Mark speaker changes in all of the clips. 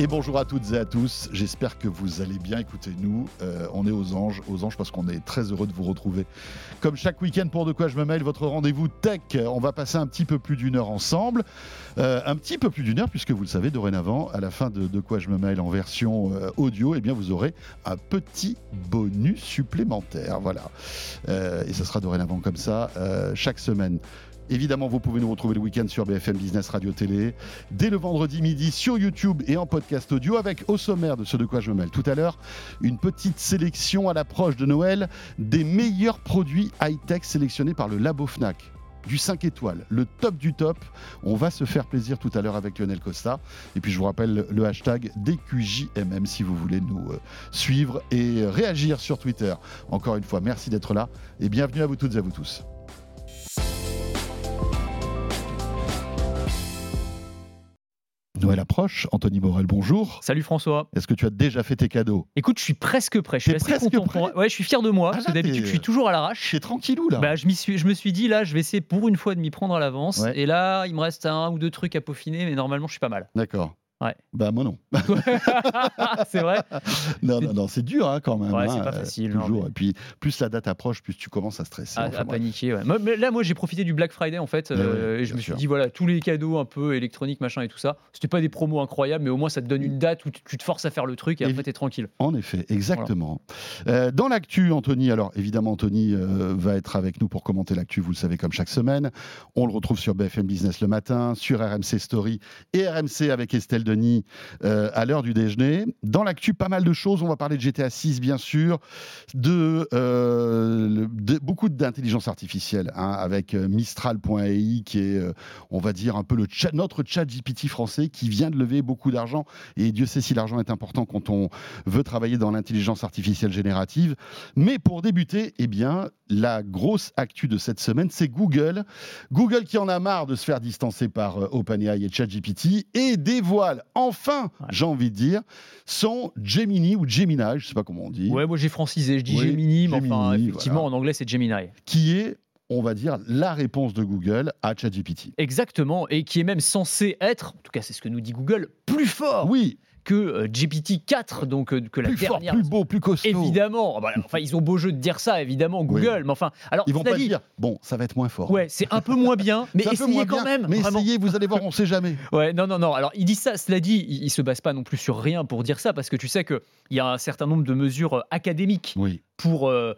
Speaker 1: Et bonjour à toutes et à tous, j'espère que vous allez bien. Écoutez-nous, euh, on est aux anges, aux anges parce qu'on est très heureux de vous retrouver. Comme chaque week-end pour De quoi je me mêle, votre rendez-vous tech. On va passer un petit peu plus d'une heure ensemble. Euh, un petit peu plus d'une heure, puisque vous le savez, dorénavant, à la fin de De quoi je me mêle en version euh, audio, eh bien vous aurez un petit bonus supplémentaire. Voilà. et ce sera dorénavant comme ça chaque semaine. Évidemment, vous pouvez nous retrouver le week-end sur BFM Business Radio Télé, dès le vendredi midi sur YouTube et en podcast audio, avec au sommaire de ce de quoi je me mêle tout à l'heure, une petite sélection à l'approche de Noël des meilleurs produits high-tech sélectionnés par le Labo Fnac du 5 étoiles, le top du top. On va se faire plaisir tout à l'heure avec Lionel Costa. Et puis je vous rappelle le hashtag DQJMM si vous voulez nous euh, suivre et réagir sur Twitter. Encore une fois, merci d'être là et bienvenue à vous toutes et à vous tous. Noël approche. Anthony Morel, bonjour.
Speaker 2: Salut François.
Speaker 1: Est-ce que tu as déjà fait tes cadeaux?
Speaker 2: Écoute, je suis presque prêt. Je suis assez
Speaker 1: presque
Speaker 2: content.
Speaker 1: prêt?
Speaker 2: Ouais, je suis fier de moi.
Speaker 1: Ah,
Speaker 2: parce que d'habitude, je suis toujours à l'arrache.
Speaker 1: C'est tranquillou là.
Speaker 2: Bah, je, suis, je me suis dit, là, je vais essayer pour une fois de m'y prendre à l'avance.
Speaker 1: Ouais.
Speaker 2: Et là, il me reste un ou deux trucs à peaufiner, mais normalement, je suis pas mal.
Speaker 1: D'accord.
Speaker 2: Ouais.
Speaker 1: Bah moi non.
Speaker 2: c'est vrai
Speaker 1: non, non, non, c'est dur hein, quand même.
Speaker 2: Ouais,
Speaker 1: hein,
Speaker 2: c'est pas
Speaker 1: euh,
Speaker 2: facile,
Speaker 1: toujours.
Speaker 2: mais-
Speaker 1: Et puis plus la date approche, plus tu commences à stresser.
Speaker 2: à,
Speaker 1: Enfin,
Speaker 2: à paniquer. ouais. Moi, mais là, moi, j'ai profité du Black Friday, en fait. Euh,
Speaker 1: ouais,
Speaker 2: et je me suis
Speaker 1: sûr.
Speaker 2: dit, voilà, tous les cadeaux un peu électroniques, machin et tout ça. C'était pas des promos incroyables, mais au moins, ça te donne une date où tu- te forces à faire le truc et
Speaker 1: Et-
Speaker 2: après, t'es tranquille.
Speaker 1: En effet, exactement. Euh, dans l'actu, Anthony, alors évidemment, Anthony va être avec nous pour commenter l'actu, vous le savez, comme chaque semaine. On le retrouve sur BFM Business le matin, sur RMC Story et RMC avec Estelle Denis euh, à l'heure du déjeuner. Dans l'actu, pas mal de choses. On va parler de GTA 6, bien sûr, de, euh, de- beaucoup d'intelligence artificielle, hein, avec euh, Mistral.ai, qui est, on va dire, un peu notre chat GPT français, qui vient de lever beaucoup d'argent. Et Dieu sait si l'argent est important quand on veut travailler dans l'intelligence artificielle générative. Mais pour débuter, eh bien, la grosse actu de cette semaine, c'est Google. Google qui en a marre de se faire distancer par OpenAI et ChatGPT et dévoile enfin,
Speaker 2: Ouais.
Speaker 1: j'ai envie de dire, son Gemini ou Gemini, je ne sais pas comment on dit,
Speaker 2: Ouais, moi, j'ai francisé. Je dis
Speaker 1: Oui,
Speaker 2: Gemini, mais enfin, effectivement,
Speaker 1: voilà.
Speaker 2: en anglais, c'est Gemini.
Speaker 1: qui est, on va dire, la réponse de Google à ChatGPT.
Speaker 2: Exactement, et qui est même censé être, en tout cas c'est ce que nous dit Google, plus fort
Speaker 1: Oui,
Speaker 2: que euh, GPT-4, donc euh, que la
Speaker 1: plus fort,
Speaker 2: dernière.
Speaker 1: plus beau, plus costaud.
Speaker 2: Évidemment, Bah, enfin ils ont beau jeu de dire ça, évidemment, Google, mais enfin, alors
Speaker 1: Ils vont pas
Speaker 2: dit,
Speaker 1: dire, bon, ça va être moins fort.
Speaker 2: ouais, c'est un peu moins bien, mais essayez quand
Speaker 1: bien,
Speaker 2: même,
Speaker 1: Mais
Speaker 2: vraiment.
Speaker 1: essayez, vous allez voir, on sait jamais.
Speaker 2: Ouais, non, non, non. Alors, il dit ça. Cela dit, il, il se base pas non plus sur rien pour dire ça, parce que tu sais qu'il y a un certain nombre de mesures euh, académiques
Speaker 1: Oui.
Speaker 2: pour euh,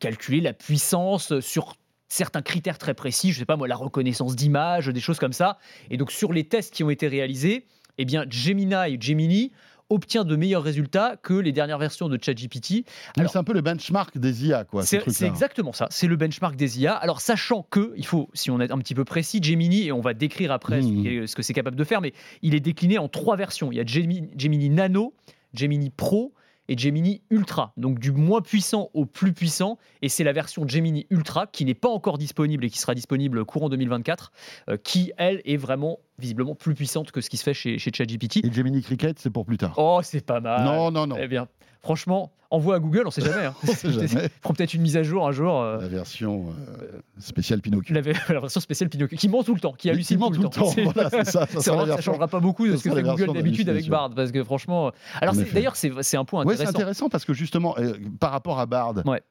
Speaker 2: calculer la puissance sur certains critères très précis, je sais pas moi, la reconnaissance d'image, des choses comme ça. Et donc sur les tests qui ont été réalisés, eh bien Gemini, Gemini obtient de meilleurs résultats que les dernières versions de ChatGPT. Alors-
Speaker 1: c'est un peu le benchmark des IA, quoi. ces
Speaker 2: C'est exactement ça, c'est le benchmark des IA. Alors sachant que, il faut, si on est un petit peu précis, Gemini, et on va décrire après ce ce que c'est capable de faire, mais il est décliné en trois versions. Il y a Gemini, Gemini Nano, Gemini Pro et Gemini Ultra, donc du moins puissant au plus puissant, et c'est la version Gemini Ultra qui n'est pas encore disponible et qui sera disponible courant 2024, euh, qui elle est vraiment visiblement plus puissante que ce qui se fait chez, chez ChatGPT.
Speaker 1: Et Gemini Cricket, c'est pour plus tard.
Speaker 2: Oh, c'est pas mal.
Speaker 1: non, non, non.
Speaker 2: Eh bien, franchement, envoie à Google, on sait jamais. Hein.
Speaker 1: On sait jamais.
Speaker 2: Peut-être une mise à jour un jour. euh,
Speaker 1: La version euh, spéciale Pinocchio.
Speaker 2: la, la version spéciale Pinocchio, qui ment tout le temps, qui hallucine
Speaker 1: ment
Speaker 2: tout le temps.
Speaker 1: Voilà, ça. Ça,
Speaker 2: c'est
Speaker 1: sera
Speaker 2: vrai
Speaker 1: la
Speaker 2: que ça
Speaker 1: version-
Speaker 2: changera pas beaucoup de ce que fait Google d'habitude avec. Bard, parce que franchement, alors d'ailleurs c'est un point
Speaker 1: Ouais, c'est
Speaker 2: intéressant.
Speaker 1: intéressant parce que justement, euh, par rapport à Bard,
Speaker 2: Ouais.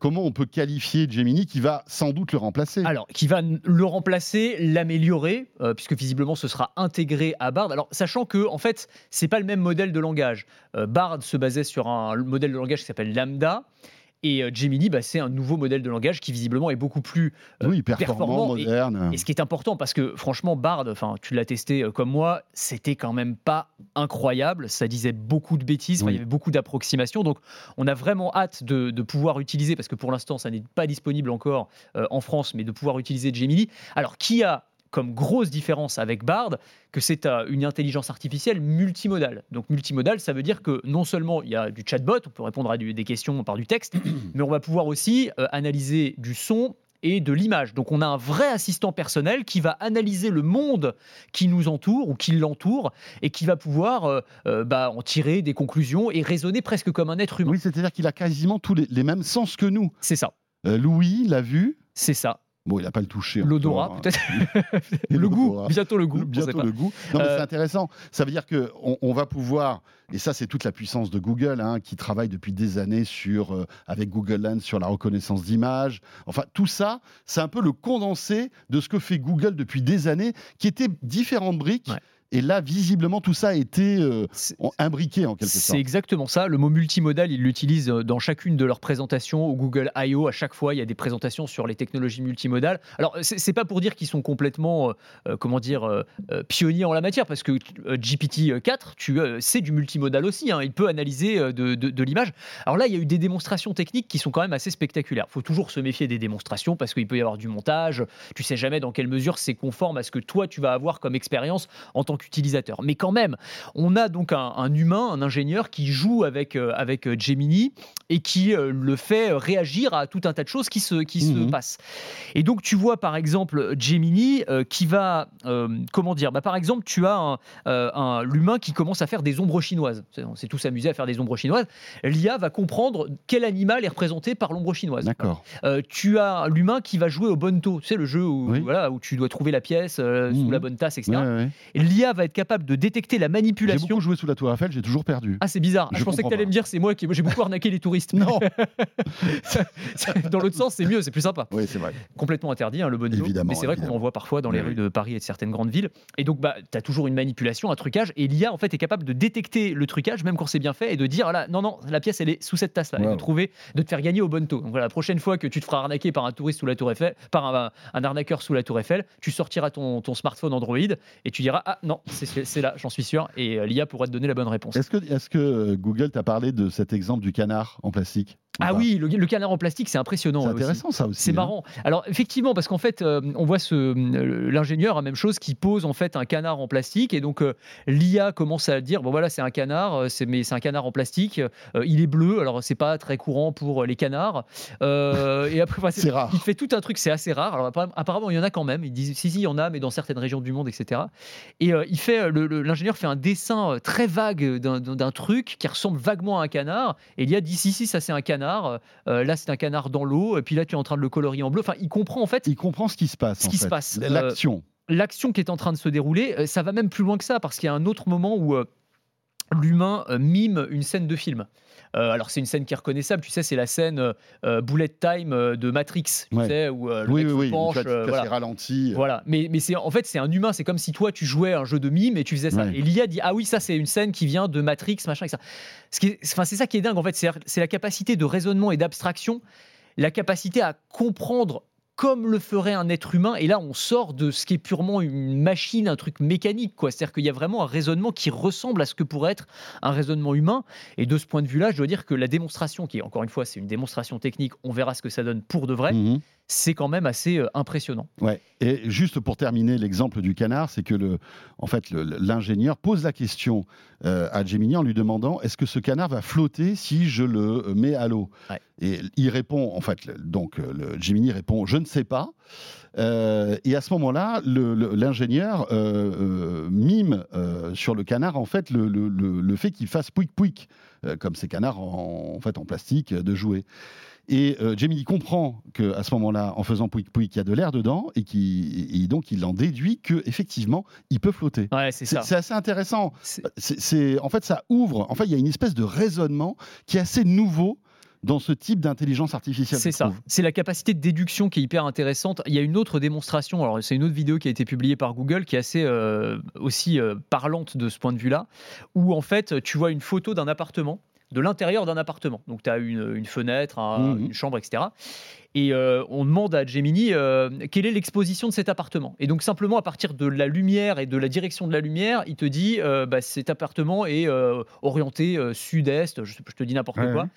Speaker 1: comment on peut qualifier Gemini qui va sans doute le remplacer?
Speaker 2: Alors, qui va le remplacer, l'améliorer, puisque visiblement ce sera intégré à Bard. Alors, sachant que, en fait, c'est pas le même modèle de langage. Euh, Bard se basait sur un modèle de langage qui s'appelle Lambda. Et euh, Gemini, bah, c'est un nouveau modèle de langage qui visiblement est beaucoup plus euh,
Speaker 1: Oui, performant,
Speaker 2: performant et-
Speaker 1: moderne.
Speaker 2: Et ce qui est important, parce que franchement, Bard, enfin, tu l'as testé euh, comme moi, c'était quand même pas incroyable. Ça disait beaucoup de bêtises,
Speaker 1: Oui.
Speaker 2: il y avait beaucoup d'approximations. Donc, on a vraiment hâte de, de pouvoir utiliser, parce que pour l'instant, ça n'est pas disponible encore euh, en France, mais de pouvoir utiliser Gemini. Alors, qui a comme grosse différence avec Bard que c'est euh, une intelligence artificielle multimodale. Donc multimodale, ça veut dire que non seulement il y a du chatbot, on peut répondre à du- des questions par du texte, mais on va pouvoir aussi euh, analyser du son et de l'image. Donc on a un vrai assistant personnel qui va analyser le monde qui nous entoure ou qui l'entoure et qui va pouvoir euh, euh, bah, en tirer des conclusions et raisonner presque comme un être humain.
Speaker 1: Oui, c'est-à-dire qu'il a quasiment tous les, les mêmes sens que nous.
Speaker 2: C'est ça.
Speaker 1: Euh, Louis l'a vu.
Speaker 2: C'est ça.
Speaker 1: Bon, il n'a pas le toucher.
Speaker 2: L'odorat,
Speaker 1: hein.
Speaker 2: peut-être.
Speaker 1: Et
Speaker 2: le goût, bientôt le goût.
Speaker 1: Bientôt le goût. Non, mais
Speaker 2: Euh,
Speaker 1: c'est intéressant. Ça veut dire que on, on va pouvoir, et ça, c'est toute la puissance de Google, hein, qui travaille depuis des années sur, euh, avec Google Lens sur la reconnaissance d'images. Enfin, tout ça, c'est un peu le condensé de ce que fait Google depuis des années, qui étaient différentes briques.
Speaker 2: Ouais.
Speaker 1: Et là, visiblement, tout ça a été euh,
Speaker 2: C'est-
Speaker 1: imbriqué en quelque
Speaker 2: C'est
Speaker 1: sorte.
Speaker 2: exactement ça. Le mot multimodal, ils l'utilisent euh, dans chacune de leurs présentations au Google I.O. À chaque fois, il y a des présentations sur les technologies multimodales. Alors, c'est c'est pas pour dire qu'ils sont complètement, euh, comment dire, euh, pionniers en la matière, parce que euh, GPT-4, tu euh, c'est du multimodal aussi. hein. Il peut analyser de, de- de l'image. Alors là, il y a eu des démonstrations techniques qui sont quand même assez spectaculaires. Il faut toujours se méfier des démonstrations parce qu'il peut y avoir du montage. Tu sais jamais dans quelle mesure c'est conforme à ce que toi tu vas avoir comme expérience en tant qu'utilisateur. Mais quand même, on a donc un, un humain, un ingénieur qui joue avec, euh, avec euh, Gemini et qui euh, le fait réagir à tout un tas de choses qui se, qui se
Speaker 1: Mhm.
Speaker 2: passent. Et donc tu vois par exemple Gemini euh, qui va, comment dire, bah, par exemple tu as un, un- l'humain qui commence à faire des ombres chinoises. On s'est tous amusés à faire des ombres chinoises. L'IA va comprendre quel animal est représenté par l'ombre chinoise.
Speaker 1: D'accord.
Speaker 2: Tu as l'humain qui va jouer au bonto, c'est le jeu où,
Speaker 1: Oui.
Speaker 2: voilà, où tu dois trouver la pièce sous
Speaker 1: Mhm.
Speaker 2: la bonne tasse, etc.
Speaker 1: Ouais, ouais.
Speaker 2: L'IA va être capable de détecter la
Speaker 1: J'ai
Speaker 2: manipulation.
Speaker 1: beaucoup joué sous la Tour Eiffel, j'ai toujours perdu.
Speaker 2: Ah, c'est bizarre. Ah,
Speaker 1: Je
Speaker 2: je pensais que tu allais
Speaker 1: pas.
Speaker 2: me dire c'est moi qui j'ai beaucoup arnaqué les touristes.
Speaker 1: Non.
Speaker 2: Dans l'autre sens, c'est mieux, c'est plus sympa.
Speaker 1: oui, c'est vrai.
Speaker 2: Complètement interdit, hein, le bonito.
Speaker 1: Évidemment,
Speaker 2: Mais c'est vrai qu'on en voit parfois dans les
Speaker 1: Oui,
Speaker 2: rues de Paris et de certaines grandes villes. Et donc, bah, tu as toujours une manipulation, un trucage. Et l'IA, en fait, est capable de détecter le trucage, même quand c'est bien fait, et de dire voilà, non, non, la pièce, elle est sous cette tasse-là. Et de trouver, de te faire gagner au bonito. Donc voilà, la prochaine fois que tu te feras arnaquer par un touriste sous la Tour Eiffel, par un, un arnaqueur sous la Tour Eiffel, tu sortiras ton, ton smartphone Android et tu diras ah non, c'est là, j'en suis sûr. Et euh, l'IA pourra te donner la bonne réponse.
Speaker 1: Est-ce que, est que euh, Google t'a parlé de cet exemple du canard en plastique?
Speaker 2: Ah oui, le, le canard en plastique, c'est impressionnant.
Speaker 1: C'est
Speaker 2: aussi.
Speaker 1: intéressant ça aussi.
Speaker 2: C'est
Speaker 1: hein.
Speaker 2: marrant. Alors effectivement, parce qu'en fait, euh, on voit ce euh, l'ingénieur, même chose, qui pose en fait un canard en plastique, et donc euh, l'IA commence à dire bon voilà, c'est un canard, euh, c'est mais c'est un canard en plastique. il est bleu, alors c'est pas très courant pour les canards. Et après,
Speaker 1: C'est rare.
Speaker 2: Il fait tout un truc, c'est assez rare. Alors apparemment- il y en a quand même. Ils disent si si, il y en a, mais dans certaines régions du monde, etc. Et il fait l'ingénieur fait un dessin très vague d'un truc qui ressemble vaguement à un canard. Et l'IA dit si si, ça c'est un canard. Euh, là, c'est un canard dans l'eau. Et puis là, tu es en train de le colorier en bleu. Enfin, il comprend en fait
Speaker 1: Il comprend ce qui se passe.
Speaker 2: Ce
Speaker 1: en
Speaker 2: qui se passe.
Speaker 1: L'action.
Speaker 2: l'action qui est en train de se dérouler. Euh, Ça va même plus loin que ça parce qu'il y a un autre moment où euh, l'humain euh, mime une scène de film. Euh, alors c'est une scène qui est reconnaissable, tu sais, c'est la scène euh, bullet time euh, de Matrix, tu
Speaker 1: Ouais.
Speaker 2: sais, où le
Speaker 1: oui,
Speaker 2: mec
Speaker 1: oui,
Speaker 2: se penche, voilà.
Speaker 1: ralenti.
Speaker 2: Voilà, mais, mais c'est en fait c'est un humain, c'est comme si toi tu jouais à un jeu de mime et tu faisais ça.
Speaker 1: Ouais.
Speaker 2: Et l'IA dit ah oui ça c'est une scène qui vient de Matrix machin et ça. Ce qui est, enfin c'est ça qui est dingue en fait, c'est la capacité de raisonnement et d'abstraction, la capacité à comprendre comme le ferait un être humain. Et là on sort de ce qui est purement une machine, un truc mécanique quoi. C'est-à-dire qu'il y a vraiment un raisonnement qui ressemble à ce que pourrait être un raisonnement humain. Et de ce point de vue-là, je dois dire que la démonstration, qui encore une fois c'est une démonstration technique, on verra ce que ça donne pour de vrai,
Speaker 1: Mhm.
Speaker 2: C'est quand même assez euh, impressionnant.
Speaker 1: Ouais. Et juste pour terminer l'exemple du canard, c'est que le, en fait, l'ingénieur pose la question euh, à Gemini en lui demandant est-ce que ce canard va flotter si je le euh, mets à l'eau?
Speaker 2: Ouais.
Speaker 1: Et il répond, en fait, donc le Gemini répond je ne sais pas. Euh, et à ce moment-là, l'ingénieur euh, mime sur le canard en fait le, le- le- le fait qu'il fasse pouic pouic, comme ces canards en, en fait en plastique de jouer. Et euh, Gemini comprend que à ce moment-là, en faisant pouic pouic, il y a de l'air dedans et, qui, et donc il en déduit que effectivement, il peut flotter.
Speaker 2: Ouais, c'est ça.
Speaker 1: c'est assez intéressant.
Speaker 2: C'est-
Speaker 1: C'est en fait, ça ouvre. En fait, il y a une espèce de raisonnement qui est assez nouveau dans ce type d'intelligence artificielle.
Speaker 2: C'est ça. C'est la capacité de déduction qui est hyper intéressante. Il y a une autre démonstration. Alors, c'est une autre vidéo qui a été publiée par Google qui est assez euh, aussi euh, parlante de ce point de vue-là, où en fait, tu vois une photo d'un appartement, de l'intérieur d'un appartement. Donc, tu as une, une fenêtre, un-
Speaker 1: Mhm.
Speaker 2: une chambre, etc. Et euh, on demande à Gemini euh, quelle est l'exposition de cet appartement. Et donc, simplement à partir de la lumière et de la direction de la lumière, il te dit euh, bah, cet appartement est orienté sud-est, je, je te dis n'importe
Speaker 1: Ouais,
Speaker 2: quoi.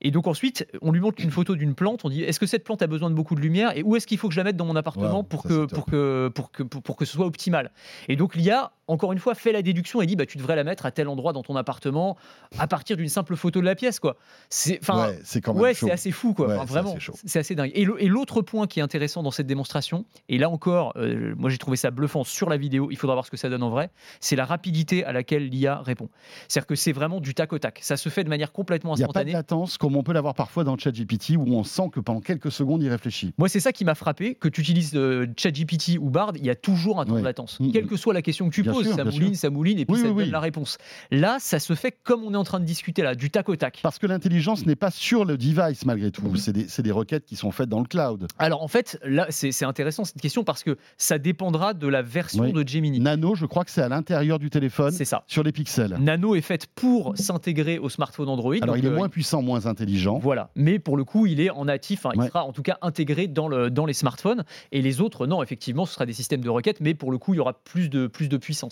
Speaker 2: Et donc ensuite, on lui montre une photo d'une plante. On dit est-ce que cette plante a besoin de beaucoup de lumière et où est-ce qu'il faut que je la mette dans mon appartement
Speaker 1: Wow,
Speaker 2: pour, que, pour, que, pour, que, pour, pour que ce soit optimal? Et donc l'IA encore une fois, fait la déduction et dit bah, tu devrais la mettre à tel endroit dans ton appartement à partir d'une simple photo de la pièce. quoi. C'est
Speaker 1: ouais, c'est quand même
Speaker 2: ouais,
Speaker 1: chaud.
Speaker 2: c'est assez fou. quoi.
Speaker 1: Ouais,
Speaker 2: Enfin,
Speaker 1: c'est
Speaker 2: vraiment, c'est assez dingue. Et l'autre point qui est intéressant dans cette démonstration, et là encore, euh, moi j'ai trouvé ça bluffant sur la vidéo, il faudra voir ce que ça donne en vrai, c'est la rapidité à laquelle l'IA répond. C'est-à-dire que c'est vraiment du tac au tac. Ça se fait de manière complètement
Speaker 1: Il n'y a pas de
Speaker 2: instantanée.
Speaker 1: latence comme on peut l'avoir parfois dans ChatGPT où on sent que pendant quelques secondes il réfléchit.
Speaker 2: Moi, c'est ça qui m'a frappé, que tu utilises euh, ChatGPT ou Bard, il y a toujours un temps de latence.
Speaker 1: Mm,
Speaker 2: Quelle
Speaker 1: mm.
Speaker 2: que soit la question que tu
Speaker 1: Bien
Speaker 2: poses,
Speaker 1: sûr,
Speaker 2: ça mouline,
Speaker 1: sûr.
Speaker 2: ça mouline, et puis
Speaker 1: Oui,
Speaker 2: ça
Speaker 1: oui,
Speaker 2: donne
Speaker 1: oui.
Speaker 2: la réponse. Là, ça se fait comme on est en train de discuter là, du tac au tac.
Speaker 1: Parce que l'intelligence n'est pas sur le device malgré tout. C'est des, requêtes qui sont faites dans le cloud.
Speaker 2: Alors en fait, là, c'est intéressant cette question parce que ça dépendra de la version de Gemini.
Speaker 1: Nano, je crois que c'est à l'intérieur du téléphone,
Speaker 2: C'est ça.
Speaker 1: sur les pixels.
Speaker 2: Nano est faite pour s'intégrer au smartphone Android.
Speaker 1: Alors il est
Speaker 2: euh,
Speaker 1: moins puissant, moins intelligent.
Speaker 2: Voilà, mais pour le coup, il est en natif, hein, il sera en tout cas intégré dans, le, dans les smartphones. Et les autres, non, effectivement, ce sera des systèmes de requêtes, mais pour le coup, il y aura plus de, plus de puissance.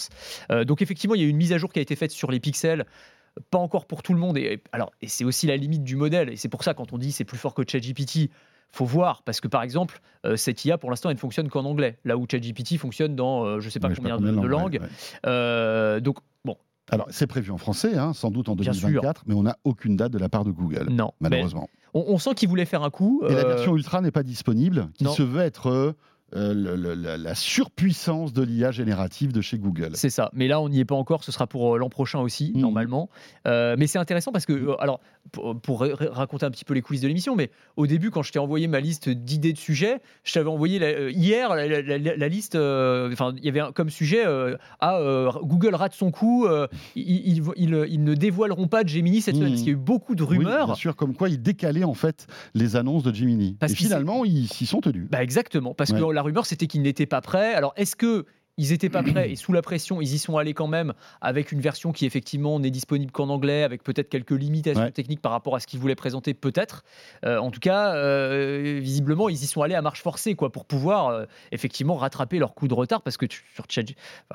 Speaker 2: Euh, donc effectivement, il y a eu une mise à jour qui a été faite sur les pixels. Pas encore pour tout le monde. Et, alors, et c'est aussi la limite du modèle. Et c'est pour ça, quand on dit c'est plus fort que ChatGPT, faut voir. Parce que par exemple, euh, cette IA, pour l'instant, elle ne fonctionne qu'en anglais. Là où ChatGPT fonctionne dans euh, je ne sais pas
Speaker 1: sais
Speaker 2: combien de, langues.
Speaker 1: ouais.
Speaker 2: Euh, donc, bon,
Speaker 1: Alors c'est prévu en français, hein, sans doute en
Speaker 2: Bien sûr.
Speaker 1: 2024, mais on n'a aucune date de la part de Google,
Speaker 2: non.
Speaker 1: Malheureusement.
Speaker 2: on, on sent qu'ils voulaient faire un coup.
Speaker 1: Et la version Ultra n'est pas disponible, qui
Speaker 2: non.
Speaker 1: se veut être euh, le- le- la, la surpuissance de l'IA générative de chez Google.
Speaker 2: C'est ça. Mais là, on n'y est pas encore. Ce sera pour euh, l'an prochain aussi,
Speaker 1: Mhm.
Speaker 2: normalement. Euh, mais c'est intéressant parce que, alors, pour, pour ra- raconter un petit peu les coulisses de l'émission, mais au début, quand je t'ai envoyé ma liste d'idées de sujets, je t'avais envoyé la- hier la, la- la- la liste. Enfin, il y avait un- comme sujet euh, ah, Google rate son coup. ils, ils- ils- ils ne dévoileront pas Gemini cette semaine
Speaker 1: Mhm.
Speaker 2: parce qu'il y a eu beaucoup de
Speaker 1: Oui,
Speaker 2: rumeurs.
Speaker 1: bien sûr, comme quoi ils décalaient en fait les annonces de Gemini.
Speaker 2: Parce
Speaker 1: Et finalement, ils s'y sont tenus.
Speaker 2: Bah exactement, parce que
Speaker 1: Ouais.
Speaker 2: La rumeur c'était qu'ils n'étaient pas prêts. Alors est-ce que ils n'étaient pas prêts et sous la pression, ils y sont allés quand même avec une version qui effectivement n'est disponible qu'en anglais, avec peut-être quelques limitations
Speaker 1: Ouais.
Speaker 2: techniques par rapport à ce qu'ils voulaient présenter, peut-être. Euh, en tout cas, euh, visiblement, ils y sont allés à marche forcée, quoi, pour pouvoir euh, effectivement rattraper leur coup de retard, parce que tu- sur enfin,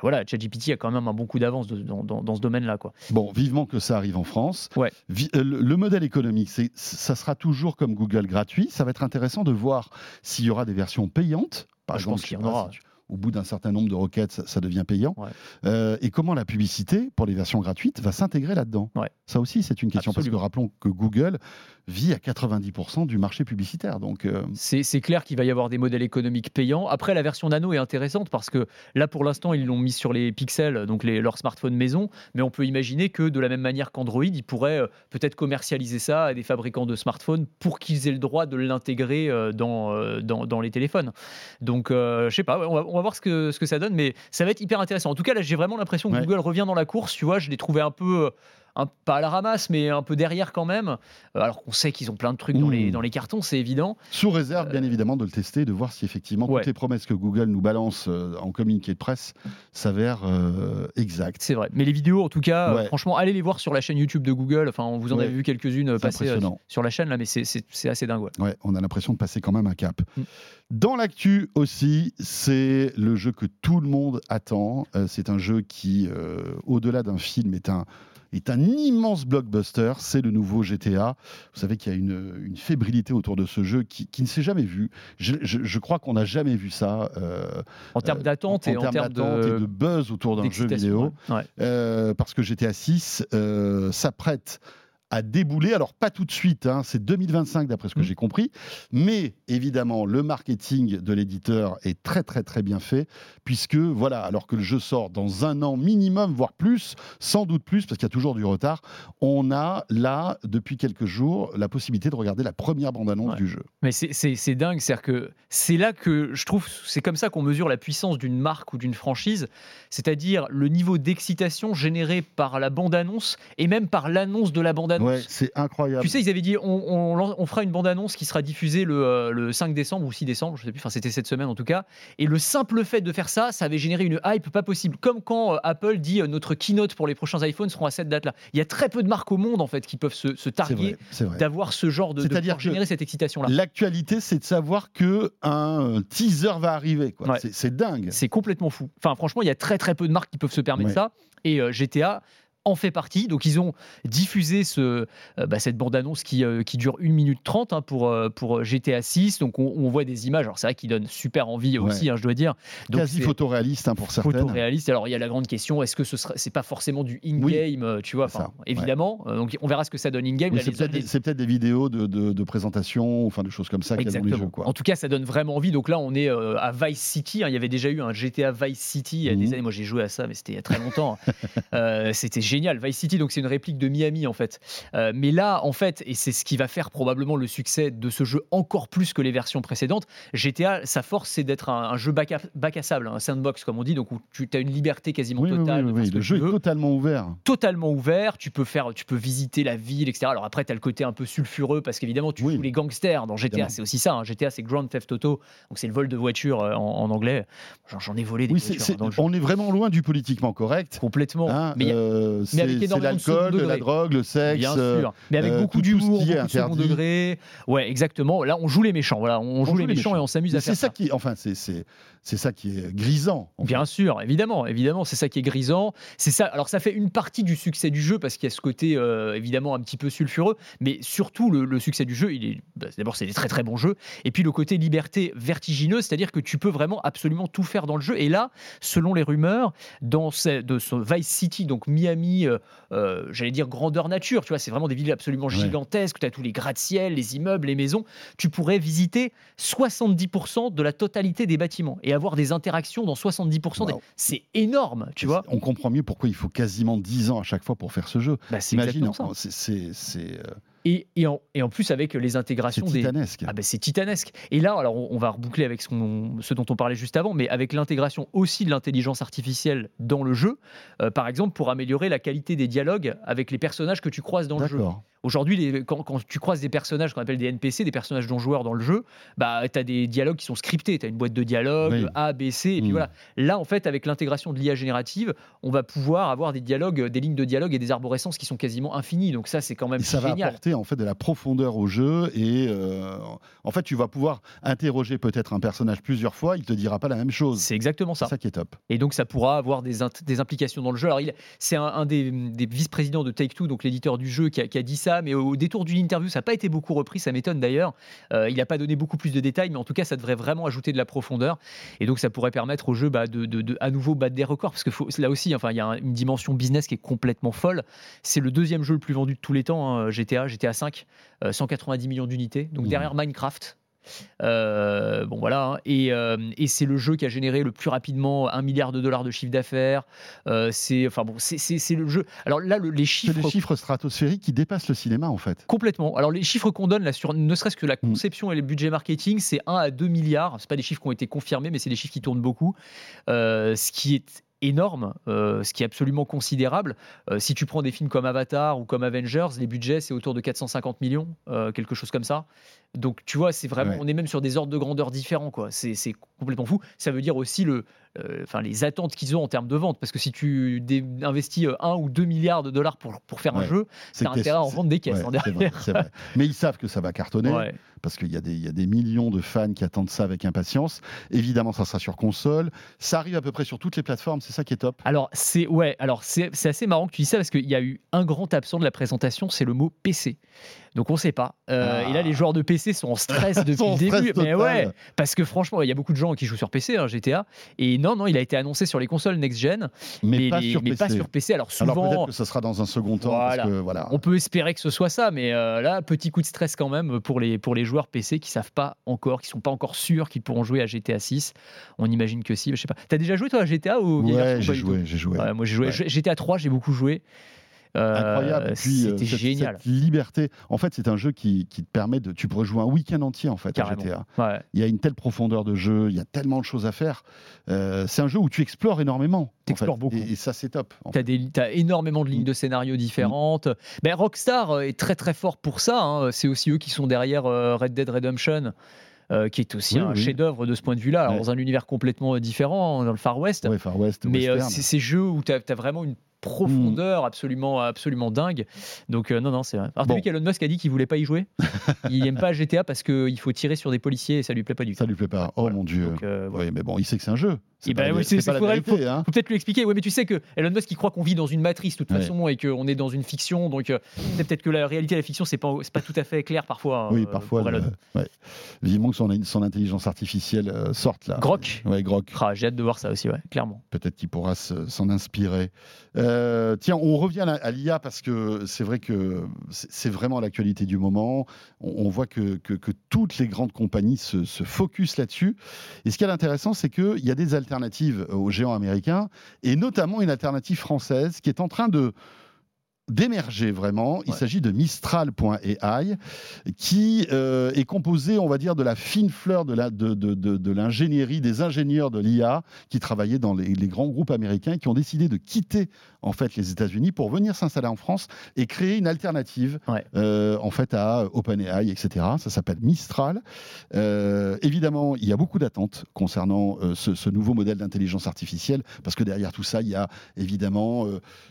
Speaker 2: voilà, ChatGPT a quand même un bon coup d'avance dans, dans- dans ce domaine-là, quoi.
Speaker 1: Bon, vivement que ça arrive en France.
Speaker 2: Ouais.
Speaker 1: Le, le modèle économique, c'est, ça sera toujours comme Google gratuit. Ça va être intéressant de voir s'il y aura des versions payantes. Par
Speaker 2: Bah, je
Speaker 1: exemple,
Speaker 2: pense qu'il y en aura.
Speaker 1: si tu- au bout d'un certain nombre de requêtes, ça, ça devient payant.
Speaker 2: Ouais.
Speaker 1: Euh, et comment la publicité, pour les versions gratuites, va s'intégrer là-dedans?
Speaker 2: Ouais.
Speaker 1: Ça aussi, c'est une question.
Speaker 2: Absolument.
Speaker 1: Parce que rappelons que Google vit à 90% du marché publicitaire. Donc, euh,
Speaker 2: C'est clair qu'il va y avoir des modèles économiques payants. Après, la version Nano est intéressante parce que là, pour l'instant, ils l'ont mis sur les pixels, donc les, leurs smartphones maison. Mais on peut imaginer que de la même manière qu'Android, ils pourraient euh, peut-être commercialiser ça à des fabricants de smartphones pour qu'ils aient le droit de l'intégrer dans, dans, dans les téléphones. Donc, euh, je sais pas, ouais, on va, on va voir ce que, ce que ça donne, mais ça va être hyper intéressant. En tout cas, là, j'ai vraiment l'impression que
Speaker 1: Ouais.
Speaker 2: Google revient dans la course. Tu vois, je l'ai trouvé un peu. Euh, un- pas à la ramasse, mais un peu derrière quand même. Euh, Alors qu'on sait qu'ils ont plein de trucs dans,
Speaker 1: Mmh.
Speaker 2: les, dans les cartons, c'est évident.
Speaker 1: sous réserve, bien évidemment, de le tester, de voir si effectivement
Speaker 2: Euh, Ouais.
Speaker 1: toutes les promesses que Google nous balance euh, en communiqué de presse s'avèrent euh, exactes.
Speaker 2: C'est vrai. Mais les vidéos, en tout cas, euh,
Speaker 1: Ouais.
Speaker 2: franchement, allez les voir sur la chaîne YouTube de Google. Enfin, on vous en
Speaker 1: Ouais.
Speaker 2: avez vu quelques-unes euh, passer euh, sur la chaîne, là, mais c'est- assez dingue. ouais.
Speaker 1: On a l'impression de passer quand même un cap.
Speaker 2: Mm.
Speaker 1: Dans l'actu aussi, c'est le jeu que tout le monde attend. Euh, c'est un jeu qui, euh, au-delà d'un film, est un, est un immense blockbuster. C'est le nouveau GTA. Vous savez qu'il y a une, une fébrilité autour de ce jeu qui, qui ne s'est jamais vu. Je, je- je crois qu'on n'a jamais vu ça. euh,
Speaker 2: En termes d'attente et en termes
Speaker 1: de
Speaker 2: de.
Speaker 1: buzz autour d'un jeu vidéo.
Speaker 2: ouais.
Speaker 1: Euh, parce que GTA 6 euh, s'apprête à débouler. Alors pas tout de suite, hein, c'est 2025 d'après ce que
Speaker 2: Mhm.
Speaker 1: j'ai compris, mais évidemment le marketing de l'éditeur est très très très bien fait, puisque voilà, alors que le jeu sort dans un an minimum, voire plus, sans doute plus, parce qu'il y a toujours du retard, on a là depuis quelques jours la possibilité de regarder la première bande-annonce
Speaker 2: Ouais.
Speaker 1: du jeu.
Speaker 2: Mais c'est dingue, c'est-à-dire que c'est là que je trouve, c'est comme ça qu'on mesure la puissance d'une marque ou d'une franchise, c'est-à-dire le niveau d'excitation généré par la bande-annonce et même par l'annonce de la bande-annonce.
Speaker 1: Ouais, c'est incroyable.
Speaker 2: Tu sais, ils avaient dit on, on lan- on fera une bande-annonce qui sera diffusée le, euh, le 5 décembre ou 6 décembre, je sais plus, enfin c'était cette semaine en tout cas. Et le simple fait de faire ça, ça avait généré une hype pas possible. Comme quand euh, Apple dit euh, notre keynote pour les prochains iPhones seront à cette date-là. Il y a très peu de marques au monde en fait qui peuvent se, targuer d'avoir ce genre de,
Speaker 1: C'est-à-dire
Speaker 2: générer cette excitation-là.
Speaker 1: L'actualité, c'est de savoir que un teaser va arriver.
Speaker 2: Ouais.
Speaker 1: C'est- C'est dingue.
Speaker 2: C'est complètement fou. Enfin, franchement, il y a très très peu de marques qui peuvent se permettre
Speaker 1: Ouais.
Speaker 2: ça. Et euh, GTA, en fait partie. Donc ils ont diffusé ce, euh, bah, cette bande-annonce qui, euh, qui dure 1 minute 30 hein, pour, euh, pour GTA 6. Donc on, on voit des images, alors c'est vrai qui donnent super envie aussi, hein, je dois dire. Donc,
Speaker 1: Quasi photoréaliste hein, pour certaines.
Speaker 2: photoréaliste. Alors il y a la grande question, est-ce que ce c'est pas forcément du in-game, tu vois, enfin,
Speaker 1: ouais.
Speaker 2: évidemment. Donc on verra ce que ça donne in-game.
Speaker 1: C'est peut-être
Speaker 2: les-
Speaker 1: des, des vidéos de, de, de présentation, enfin de choses comme ça qu'il y a dans les jeux. Quoi.
Speaker 2: En tout cas, ça donne vraiment envie. Donc là, on est euh, à Vice City. hein. Il y avait déjà eu un GTA Vice City il y a des
Speaker 1: Mhm.
Speaker 2: années. Moi, j'ai joué à ça, mais c'était il y a très longtemps. Euh, c'était génial. Vice City, donc c'est une réplique de Miami en fait. Euh, mais là, en fait, et c'est ce qui va faire probablement le succès de ce jeu encore plus que les versions précédentes. GTA, sa force, c'est d'être un, un jeu bac à, bac à sable, un sandbox comme on dit, donc où tu as une liberté quasiment
Speaker 1: Oui, oui,
Speaker 2: totale.
Speaker 1: oui, oui,
Speaker 2: que
Speaker 1: le jeu est totalement ouvert.
Speaker 2: totalement ouvert. Tu peux faire, tu peux visiter la ville, etc. Alors après, tu as le côté un peu sulfureux parce qu'évidemment, tu
Speaker 1: Oui.
Speaker 2: joues les gangsters dans GTA. C'est aussi ça. hein. GTA, c'est Grand Theft Auto, donc c'est le vol de voiture euh, en, en anglais. J'en, ai volé des
Speaker 1: Oui,
Speaker 2: voitures hein, dans le jeu.
Speaker 1: on est vraiment loin du politiquement correct.
Speaker 2: Complètement.
Speaker 1: Hein,
Speaker 2: mais
Speaker 1: euh, c'est
Speaker 2: de
Speaker 1: l'alcool,
Speaker 2: degré.
Speaker 1: la drogue, le sexe.
Speaker 2: Bien
Speaker 1: euh,
Speaker 2: sûr, mais avec
Speaker 1: euh,
Speaker 2: beaucoup d'humour, beaucoup de second degré. Ouais, exactement. Là, on joue les méchants. Voilà, on, joue les méchants, et on s'amuse à faire
Speaker 1: C'est ça qui, enfin, c'est c'est c'est ça qui est grisant. en
Speaker 2: Bien sûr, évidemment, évidemment, c'est ça qui est grisant. C'est ça. Alors ça fait une partie du succès du jeu parce qu'il y a ce côté euh, évidemment un petit peu sulfureux, mais surtout le, le succès du jeu, il est bah, d'abord c'est des très très bons jeux, et puis le côté liberté vertigineuse, c'est-à-dire que tu peux vraiment absolument tout faire dans le jeu. Et là, selon les rumeurs, dans ce, de ce Vice City, donc Miami, euh, euh, j'allais dire grandeur nature, tu vois, c'est vraiment des villes absolument gigantesques. Tu as tous les gratte-ciel, les immeubles, les maisons. Tu pourrais visiter 70% de la totalité des bâtiments et avoir des interactions dans 70% des. C'est énorme, tu vois.
Speaker 1: On comprend mieux pourquoi il faut quasiment 10 ans à chaque fois pour faire ce jeu.
Speaker 2: Bah, c'est
Speaker 1: Imagine, c'est, euh,
Speaker 2: Et, et, en, et en plus avec les
Speaker 1: c'est
Speaker 2: intégrations des.
Speaker 1: titanesque.
Speaker 2: Ah ben c'est titanesque. Et là, alors on, on va reboucler avec ce dont on parlait juste avant, mais avec l'intégration aussi de l'intelligence artificielle dans le jeu, euh, par exemple pour améliorer la qualité des dialogues avec les personnages que tu croises dans le jeu. Aujourd'hui, quand, quand tu croises des personnages qu'on appelle des NPC, des personnages non joueurs dans le jeu, bah, tu as des dialogues qui sont scriptés. Tu as une boîte de dialogue,
Speaker 1: Oui.
Speaker 2: A, B, C, et puis
Speaker 1: Mm.
Speaker 2: voilà. Là, en fait, avec l'intégration de l'IA générative, on va pouvoir avoir des dialogues, des lignes de dialogue et des arborescences qui sont quasiment infinies. Donc ça, c'est quand même
Speaker 1: Et ça va apporter en fait de la profondeur au jeu et euh, en fait tu vas pouvoir interroger peut-être un personnage plusieurs fois, il te dira pas la même chose.
Speaker 2: C'est exactement
Speaker 1: C'est
Speaker 2: ça.
Speaker 1: ça qui est top.
Speaker 2: Et donc, ça pourra avoir des, implications dans le jeu. Alors, c'est un, un des, des vice-présidents de Take-Two, donc l'éditeur du jeu, qui a, qui a dit ça, mais au, détour d'une interview, ça n'a pas été beaucoup repris, ça m'étonne d'ailleurs. Euh, il n'a pas donné beaucoup plus de détails, mais en tout cas, ça devrait vraiment ajouter de la profondeur. Et donc, ça pourrait permettre au jeu bah, de, de- de à nouveau battre des records, parce que faut- là aussi, enfin, il y a un- une dimension business qui est complètement folle. C'est le deuxième jeu le plus vendu de tous les temps, hein, GTA, GTA 5, 190 millions d'unités, donc
Speaker 1: Mmh.
Speaker 2: derrière Minecraft. Euh, bon voilà, hein. et, euh, et c'est le jeu qui a généré le plus rapidement un milliard de dollars de chiffre d'affaires. Euh, c'est enfin bon, c'est- le jeu. Alors là, le- les chiffres
Speaker 1: des chiffres stratosphériques qui dépassent le cinéma en fait.
Speaker 2: complètement. Alors les chiffres qu'on donne là sur ne serait-ce que la
Speaker 1: Mm.
Speaker 2: conception et le budget marketing, c'est 1 à 2 milliards. C'est pas des chiffres qui ont été confirmés, mais c'est des chiffres qui tournent beaucoup. Ce qui est énorme, euh, ce qui est absolument considérable. Euh, si tu prends des films comme Avatar ou comme Avengers, les budgets c'est autour de 450 millions, euh, quelque chose comme ça. Donc tu vois, c'est vraiment,
Speaker 1: Ouais.
Speaker 2: on est même sur des ordres de grandeur différents quoi. C'est complètement fou. Ça veut dire aussi le, enfin les attentes qu'ils ont en termes de vente, parce que si tu investis 1 ou 2 milliards de dollars pour, pour faire un jeu,
Speaker 1: C'est
Speaker 2: intérêt à en vendre des caisses
Speaker 1: ouais,
Speaker 2: en
Speaker 1: vrai,
Speaker 2: derrière.
Speaker 1: vrai. Mais ils savent que ça va cartonner
Speaker 2: Ouais.
Speaker 1: parce qu'il y, a des- il y a des millions de fans qui attendent ça avec impatience. Évidemment, ça sera sur console. Ça arrive à peu près sur toutes les plateformes, c'est ça qui est top.
Speaker 2: Alors c'est ouais, alors c'est assez marrant que tu dis ça parce qu'il y a eu un grand absent de la présentation, c'est le mot PC. Donc on sait pas. Euh,
Speaker 1: Ah.
Speaker 2: Et là les joueurs de PC sont en stress depuis le début. Mais ouais, parce que franchement il y a beaucoup de gens qui jouent sur PC, hein, GTA. Et non non, il a été annoncé sur les consoles next gen,
Speaker 1: Mais, pas,
Speaker 2: les-
Speaker 1: sur
Speaker 2: mais
Speaker 1: PC.
Speaker 2: pas sur PC. Alors souvent.
Speaker 1: Alors peut-être que ce sera dans un second temps.
Speaker 2: Voilà.
Speaker 1: Parce que, voilà.
Speaker 2: On peut espérer que ce soit ça, mais euh, là, petit coup de stress quand même pour les, pour les joueurs PC qui savent pas encore, qui sont pas encore sûrs qu'ils pourront jouer à GTA 6. On imagine que si, je sais pas. T'as déjà joué toi à GTA ou
Speaker 1: Ouais, j'ai joué, j'ai joué.
Speaker 2: Ouais, moi j'ai joué
Speaker 1: Ouais.
Speaker 2: GTA 3, j'ai beaucoup joué. Euh,
Speaker 1: Incroyable. Euh,
Speaker 2: C'était
Speaker 1: cette-
Speaker 2: génial.
Speaker 1: Cette liberté. En fait, c'est un jeu qui, qui te permet de. Tu pourrais jouer un week-end entier en fait
Speaker 2: Carrément.
Speaker 1: à GTA.
Speaker 2: Ouais.
Speaker 1: Il y a une telle profondeur de jeu, il y a tellement de choses à faire. Euh, c'est un jeu où tu explores énormément. en
Speaker 2: T'explores
Speaker 1: fait.
Speaker 2: beaucoup.
Speaker 1: Et, et ça, c'est top.
Speaker 2: des- t'as énormément de lignes
Speaker 1: Mm.
Speaker 2: de scénarios différentes. Ben, Rockstar euh, est très très fort pour ça. hein. C'est aussi eux qui sont derrière euh, Red Dead Redemption, euh, qui est aussi
Speaker 1: Oui,
Speaker 2: un
Speaker 1: oui.
Speaker 2: chef-d'œuvre de ce point de vue-là,
Speaker 1: Ouais.
Speaker 2: dans un univers complètement euh, différent, dans le Far West.
Speaker 1: Ouais, Far West,
Speaker 2: Mais euh, c'est ces jeux où tu as, vraiment une profondeur absolument, absolument dingue. Donc, euh, non, non, c'est vrai. Alors, t'as
Speaker 1: Bon.
Speaker 2: vu qu'Elon Musk a dit qu'il voulait pas y jouer? Il aime pas GTA parce qu'il faut tirer sur des policiers et ça lui plaît pas du tout.
Speaker 1: Ça lui plaît pas. Oh
Speaker 2: Voilà.
Speaker 1: mon dieu.
Speaker 2: Donc, euh, voilà.
Speaker 1: Oui, mais bon, il sait que c'est un jeu. C'est la-
Speaker 2: oui,
Speaker 1: c'est
Speaker 2: c'est-
Speaker 1: pas la. Hein.
Speaker 2: Faut peut-être lui expliquer. Oui, mais tu sais que Elon Musk, il croit qu'on vit dans une matrice de toute
Speaker 1: Ouais.
Speaker 2: façon et qu'on est dans une fiction. Donc, euh, c'est peut-être que la réalité et la fiction, c'est pas, c'est pas tout à fait clair parfois.
Speaker 1: Oui,
Speaker 2: euh,
Speaker 1: parfois.
Speaker 2: pour
Speaker 1: le-
Speaker 2: Elon.
Speaker 1: ouais. Vivement que son, son intelligence artificielle sorte là.
Speaker 2: Grok.
Speaker 1: Ouais, Grok.
Speaker 2: Ah, J'ai hâte de voir ça aussi, ouais, clairement.
Speaker 1: Peut-être qu'il pourra se- s'en inspirer. Euh, tiens, on revient à, l'IA parce que c'est vrai que c'est vraiment l'actualité du moment. On, voit que, que- toutes les grandes compagnies se, se là-dessus. Et ce qui est intéressant, c'est qu'il y a des alternatives aux géants américains et notamment une alternative française qui est en train de d'émerger vraiment. Il
Speaker 2: Ouais.
Speaker 1: s'agit de Mistral.ai qui euh, est composé, on va dire, de la fine fleur de la- de- de- de- de l'ingénierie, des ingénieurs de l'IA qui travaillaient dans les, les grands groupes américains et qui ont décidé de quitter en fait les États-Unis pour venir s'installer en France et créer une alternative
Speaker 2: Ouais.
Speaker 1: euh, en fait à OpenAI, etc. Ça s'appelle Mistral. Euh, évidemment, il y a beaucoup d'attentes concernant ce, ce nouveau modèle d'intelligence artificielle parce que derrière tout ça, il y a évidemment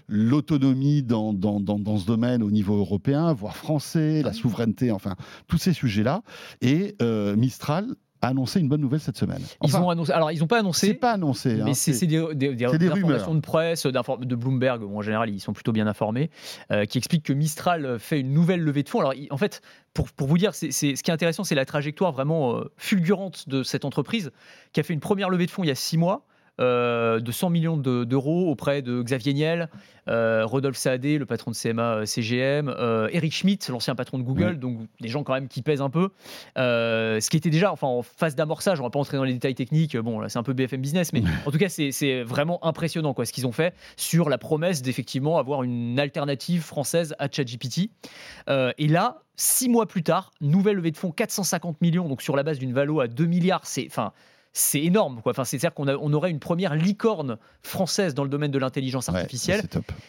Speaker 1: l'autonomie dans, dans, dans, dans ce domaine au niveau européen, voire français, la souveraineté, enfin tous ces sujets-là. Et euh, Mistral a annoncé une bonne nouvelle cette semaine.
Speaker 2: Ils
Speaker 1: Enfin,
Speaker 2: ont annoncé. Alors, ils n'ont pas
Speaker 1: c'est
Speaker 2: annoncé.
Speaker 1: pas annoncé. hein,
Speaker 2: Mais c'est
Speaker 1: c'est-
Speaker 2: c'est des, des- des-
Speaker 1: c'est des
Speaker 2: informations
Speaker 1: rumeurs.
Speaker 2: de presse, de Bloomberg, où en général ils sont plutôt bien informés, euh, qui expliquent que Mistral fait une nouvelle levée de fonds. Alors en fait, pour, pour vous dire, c'est c'est- ce qui est intéressant, c'est la trajectoire vraiment euh, fulgurante de cette entreprise, qui a fait une première levée de fonds il y a six mois. Euh, de 100 millions de- d'euros auprès de Xavier Niel, euh, Rodolphe Saadé, le patron de CMA euh, CGM, euh, Eric Schmidt, l'ancien patron de Google, donc des gens quand même qui pèsent un peu. Ce qui était déjà enfin, en phase d'amorçage, on va pas entrer dans les détails techniques, bon là c'est un peu BFM Business, mais en tout cas c'est- vraiment impressionnant quoi, ce qu'ils ont fait sur la promesse d'effectivement avoir une alternative française à ChatGPT. Et là, six mois plus tard, nouvelle levée de fonds, 450 millions, donc sur la base d'une valo à 2 milliards, c'est enfin c'est énorme quoi. Enfin, c'est-à-dire qu'on on aurait une première licorne française dans le domaine de l'intelligence artificielle.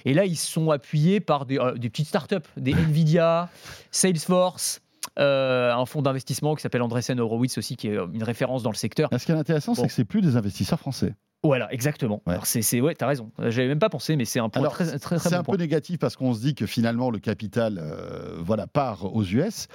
Speaker 2: Et là, ils sont appuyés par des, euh, des petites startups, des Nvidia, Salesforce, euh, un fonds d'investissement qui s'appelle Andreessen Horowitz aussi, qui est euh, une référence dans le secteur.
Speaker 1: Là, ce qui est intéressant, c'est que c'est plus des investisseurs français.
Speaker 2: Voilà, exactement.
Speaker 1: Ouais.
Speaker 2: Alors c'est, c'est- ouais, t'as raison. J'avais même pas pensé, mais c'est un point
Speaker 1: Alors,
Speaker 2: très, très, très
Speaker 1: C'est
Speaker 2: bon
Speaker 1: un
Speaker 2: point.
Speaker 1: peu négatif parce qu'on se dit que finalement le capital euh, voilà, part aux US.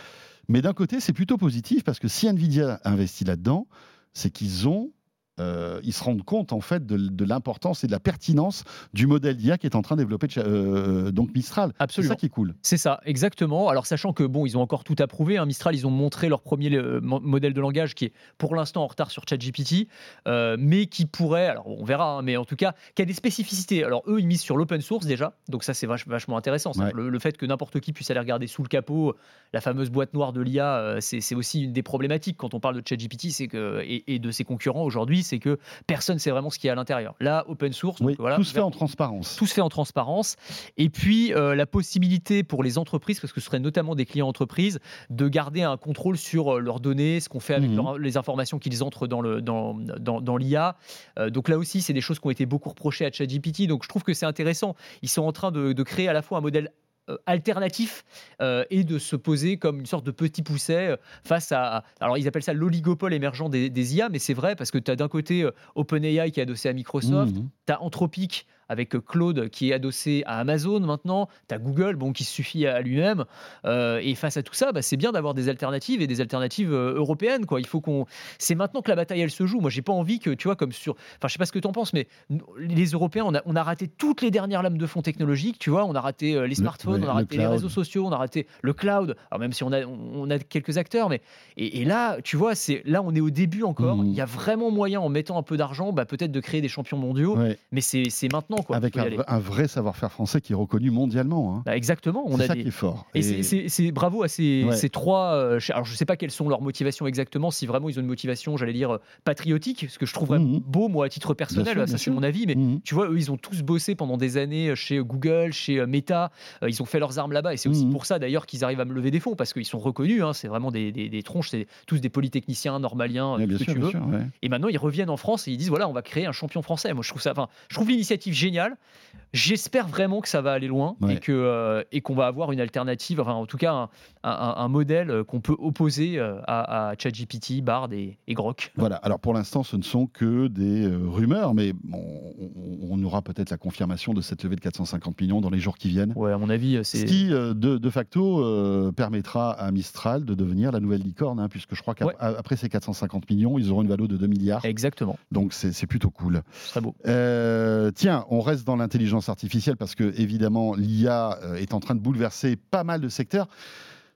Speaker 1: Mais d'un côté, c'est plutôt positif parce que si Nvidia investit là-dedans, c'est qu'ils ont. Euh, ils se rendent compte en fait de, de l'importance et de la pertinence du modèle d'IA qui est en train de développer euh, donc Mistral. C'est ça qui est cool.
Speaker 2: C'est ça, exactement. Alors sachant que bon, ils ont encore tout approuvé. Hein. Mistral, ils ont montré leur premier euh, mo- modèle de langage qui est pour l'instant en retard sur ChatGPT, mais qui pourrait, alors on verra, hein, mais en tout cas, qui a des spécificités. Alors eux, ils misent sur l'open source déjà, donc ça c'est vach- vachement intéressant.
Speaker 1: Ouais.
Speaker 2: Le, le fait que n'importe qui puisse aller regarder sous le capot la fameuse boîte noire de l'IA, c'est c'est aussi une des problématiques quand on parle de ChatGPT, c'est que et, et de ses concurrents aujourd'hui, c'est que personne ne sait vraiment ce qu'il y a à l'intérieur. Là, open source, donc
Speaker 1: Oui,
Speaker 2: voilà,
Speaker 1: tout se fait en transparence.
Speaker 2: tout se fait en transparence. Et puis, euh, la possibilité pour les entreprises, parce que ce seraient notamment des clients entreprises, de garder un contrôle sur euh, leurs données, ce qu'on fait avec
Speaker 1: Mhm.
Speaker 2: leur- les informations qu'ils entrent dans le dans, dans, dans l'IA. Euh, donc là aussi, c'est des choses qui ont été beaucoup reprochées à ChatGPT. Donc je trouve que c'est intéressant. Ils sont en train de, de créer à la fois un modèle alternatif euh, et de se poser comme une sorte de petit pousset euh, face à. Alors, ils appellent ça l'oligopole émergent des, des IA, mais c'est vrai parce que tu as d'un côté euh, OpenAI qui est adossé à Microsoft,
Speaker 1: Mhm.
Speaker 2: tu as Anthropic avec euh, Claude qui est adossé à Amazon maintenant, tu as Google bon, qui se suffit à lui-même. Euh, et face à tout ça, bah, c'est bien d'avoir des alternatives et des alternatives euh, européennes. Quoi. Il faut qu'on. C'est maintenant que la bataille elle se joue. Moi, j'ai pas envie que, tu vois, comme sur. Enfin, je sais pas ce que tu en penses, mais les Européens, on a, on a raté toutes les dernières lames de fond technologiques. Tu vois, on a raté les smartphones, on a
Speaker 1: le
Speaker 2: raté les réseaux sociaux, on a raté le cloud. Alors même si on a, on a quelques acteurs, mais et, et là, tu vois, c'est là, on est au début encore.
Speaker 1: Mhm.
Speaker 2: Il y a vraiment moyen, en mettant un peu d'argent, bah, peut-être de créer des champions mondiaux.
Speaker 1: Ouais,
Speaker 2: Mais c'est c'est maintenant, quoi.
Speaker 1: avec un, vrai- un vrai savoir-faire français qui est reconnu mondialement. hein.
Speaker 2: Bah, exactement. On
Speaker 1: C'est
Speaker 2: a
Speaker 1: ça
Speaker 2: des...
Speaker 1: qui est fort.
Speaker 2: Et, c'est- c'est c'est bravo à ces,
Speaker 1: Ouais.
Speaker 2: ces trois. euh, alors, je ne sais pas quelles sont leurs motivations exactement, si vraiment ils ont une motivation, j'allais dire, euh, patriotique, ce que je trouverais
Speaker 1: Mhm.
Speaker 2: beau, moi, à titre personnel,
Speaker 1: sûr,
Speaker 2: ça c'est
Speaker 1: sûr.
Speaker 2: mon avis, mais
Speaker 1: Mhm.
Speaker 2: tu vois, eux, ils ont tous bossé pendant des années chez Google, chez euh, Meta, euh, ils ont fait leurs armes là-bas, et c'est aussi pour ça d'ailleurs qu'ils arrivent à me lever des fonds, parce qu'ils sont reconnus, hein, c'est vraiment des, des- des tronches, c'est tous des polytechniciens, normaliens, tout ce que
Speaker 1: sûr,
Speaker 2: tu veux.
Speaker 1: sûr, ouais.
Speaker 2: Et maintenant, ils reviennent en France et ils disent voilà, on va créer un champion français. Moi, je trouve ça, enfin, je trouve l'initiative géniale. J'espère vraiment que ça va aller loin
Speaker 1: Ouais.
Speaker 2: et que euh, et qu'on va avoir une alternative, enfin en tout cas un, un- un modèle euh, qu'on peut opposer euh, à, à ChatGPT, Bard et, et Grok.
Speaker 1: Voilà, alors pour l'instant, ce ne sont que des rumeurs, mais bon, on, on aura peut-être la confirmation de cette levée de 450 millions dans les jours qui viennent.
Speaker 2: Ouais, à mon avis,
Speaker 1: Ce qui, de, de facto, euh, permettra à Mistral de devenir la nouvelle licorne, hein, puisque je crois
Speaker 2: Ouais.
Speaker 1: qu'après ces 450 millions, ils auront une valeur de 2 milliards.
Speaker 2: exactement.
Speaker 1: Donc c'est plutôt cool.
Speaker 2: Serait beau.
Speaker 1: Euh, tiens, on reste dans l'intelligence artificielle parce que évidemment l'IA euh, est en train de bouleverser pas mal de secteurs.